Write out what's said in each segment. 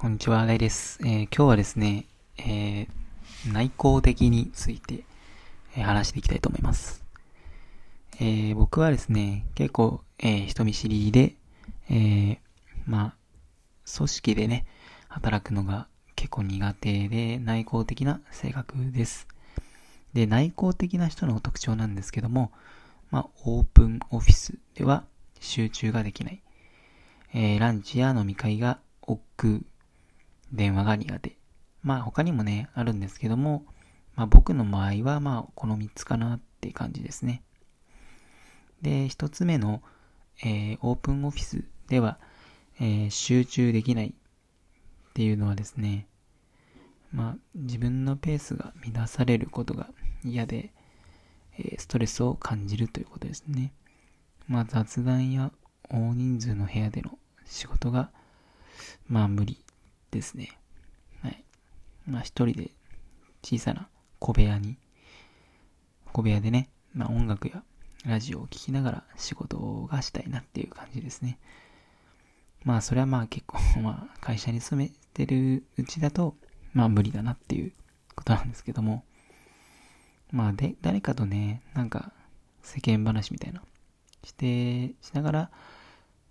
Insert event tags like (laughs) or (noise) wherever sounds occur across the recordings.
こんにちは、ライです。えー、今日はですね、えー、内向的について、えー、話していきたいと思います。え僕はですね、結構、え人見知りで、えまあ、組織でね、働くのが結構苦手で内向的な性格です。で、内向的な人の特徴なんですけども、まあ、オープンオフィスでは集中ができない。え、ランチや飲み会が億劫、電話が苦手。まあ他にもね、あるんですけども、まあ僕の場合はまあこの3つかなって感じですね。で、1つ目の、えー、オープンオフィスでは、えー、集中できないっていうのはですね、まあ自分のペースが乱されることが嫌で、えー、ストレスを感じるということですね。まあ雑談や大人数の部屋での仕事が、まあ無理ですね。はい。まあ一人で小さな小部屋に、小部屋でね、まあ音楽やラジオを聴きながら仕事がしたいなっていう感じですね。まあそれはまあ結構、(laughs) まあ会社に勤めてるうちだと、まあ無理だなっていうことなんですけども、まあで、誰かとね、なんか世間話みたいな、して、しながら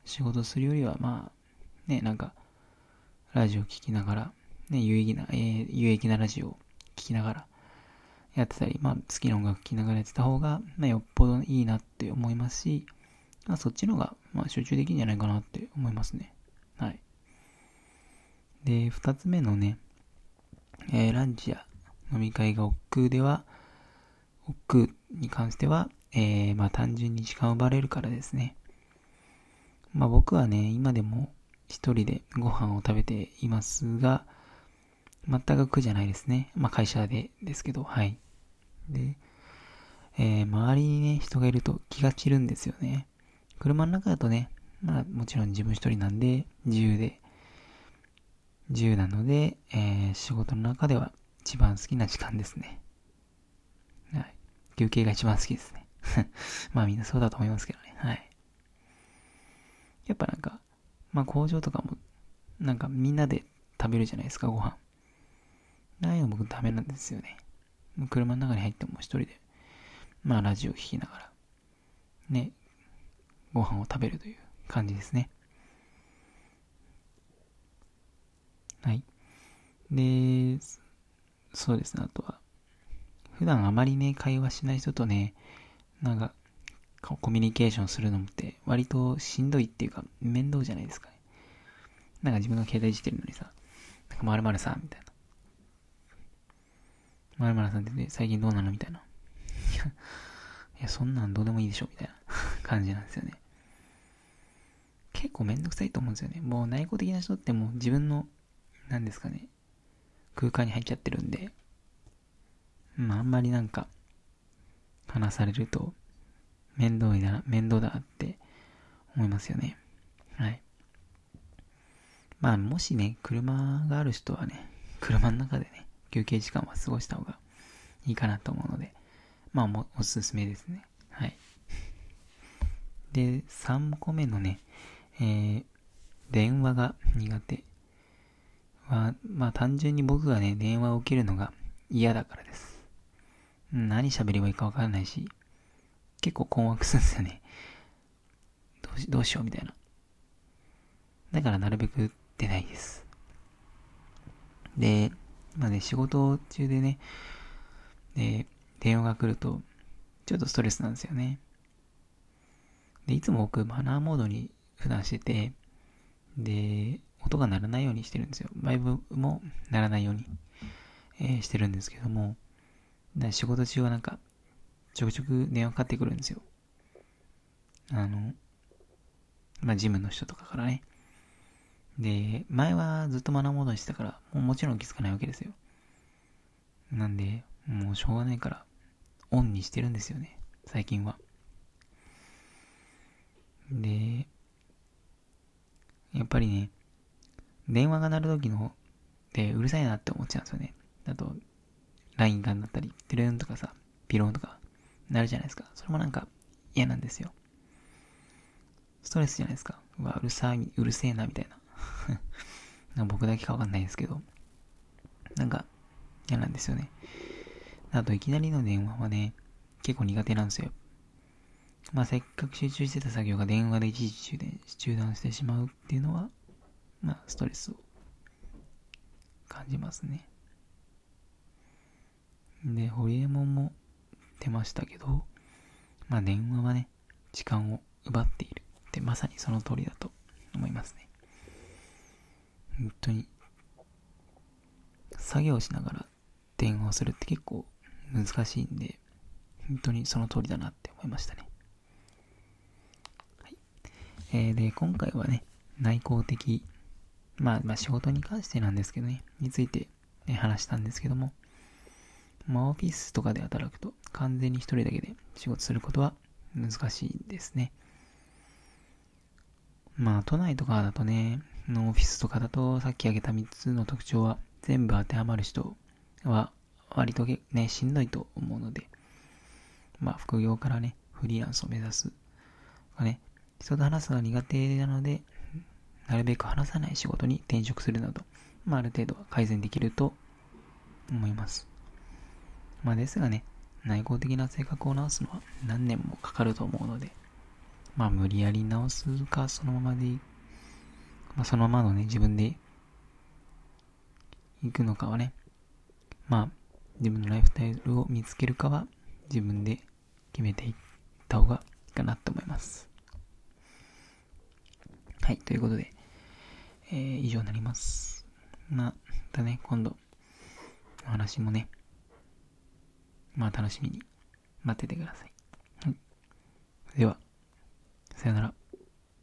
仕事するよりは、まあ、ね、なんか、ラジオ聴きながら、ね、有益な、えー、有益なラジオを聴きながらやってたり、まあ、好きな音楽聴きながらやってた方が、まあ、よっぽどいいなって思いますし、まあ、そっちの方が、まあ、集中できるんじゃないかなって思いますね。はい。で、二つ目のね、えー、ランチや飲み会が億劫では、億劫に関しては、えー、まあ単純に時間を奪われるからですね。まあ僕はね、今でも一人でご飯を食べていますが、全く苦じゃないですね。まあ会社でですけど、はい。で、えー、周りにね、人がいると気が散るんですよね。車の中だとね、まあもちろん自分一人なんで自由で、自由なので、えー、仕事の中では一番好きな時間ですね。はい。休憩が一番好きですね。(laughs) まあみんなそうだと思いますけどね。はい。やっぱなんか、まあ工場とかも、なんかみんなで食べるじゃないですか、ご飯。ああいうの僕ダメなんですよね。車の中に入っても一人で、まあラジオ聴きながら、ね、ご飯を食べるという感じですね。はい。で、そうですね、あとは、普段あまりね、会話しない人とね、なんか、コミュニケーションするのって割としんどいっていうか面倒じゃないですかね。なんか自分が携帯いじってるのにさ、なんか〇〇さんみたいな。〇〇さんって、ね、最近どうなのみたいな。いや、いや、そんなんどうでもいいでしょみたいな (laughs) 感じなんですよね。結構めんどくさいと思うんですよね。もう内向的な人ってもう自分の、何ですかね、空間に入っちゃってるんで、まああんまりなんか、話されると、面倒いな、面倒だって思いますよね。はい。まあ、もしね、車がある人はね、車の中でね、休憩時間は過ごした方がいいかなと思うので、まあ、おすすめですね。はい。で、3個目のね、えー、電話が苦手は、まあ単純に僕がね、電話を受けるのが嫌だからです。何喋ればいいかわからないし、結構困惑するんですよね。どうしどうしようみたいな。だからなるべく出ないです。で、まあね、仕事中でね、で、電話が来ると、ちょっとストレスなんですよね。で、いつも僕、マナーモードに普段してて、で、音が鳴らないようにしてるんですよ。バイブも鳴らないように、えー、してるんですけども、仕事中はなんか、ちょくちょく電話かかってくるんですよ。あの、まあ、ジムの人とかからね。で、前はずっと学ぼうとしてたから、もうもちろん気づかないわけですよ。なんで、もうしょうがないから、オンにしてるんですよね。最近は。で、やっぱりね、電話が鳴る時の、で、うるさいなって思っちゃうんですよね。あと、LINE が鳴ったり、テレンとかさ、ピローンとか、なるじゃないですか。それもなんか嫌なんですよ。ストレスじゃないですか。うわ、うるさい、うるせえな、みたいな。(laughs) な僕だけかわかんないですけど、なんか嫌なんですよね。あといきなりの電話はね、結構苦手なんですよ。まあせっかく集中してた作業が電話で一時中断中断してしまうっていうのは、まあストレスを感じますね。で、ホリエモンも出ましたけど、まあ電話はね、時間を奪っているってまさにその通りだと思いますね。本当に、作業しながら電話をするって結構難しいんで、本当にその通りだなって思いましたね。はい。えー、で、今回はね、内向的、まあ、まあ仕事に関してなんですけどね、について、ね、話したんですけども、まあオフィスとかで働くと完全に一人だけで仕事することは難しいですね。まあ都内とかだとね、のオフィスとかだとさっき挙げた3つの特徴は全部当てはまる人は割とね、しんどいと思うので、まあ副業からね、フリーランスを目指すとかね、人と話すのが苦手なので、なるべく話さない仕事に転職するなど、まあある程度は改善できると思います。まあですがね、内向的な性格を直すのは何年もかかると思うので、まあ無理やり直すか、そのままで、まあそのままのね、自分で行くのかはね、まあ自分のライフスタイルを見つけるかは自分で決めていった方がいいかなと思います。はい、ということで、えー、以上になります。まあ、またね、今度、お話もね、まあ楽しみに待っててください。はい。では、さよなら。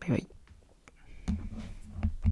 バイバイ。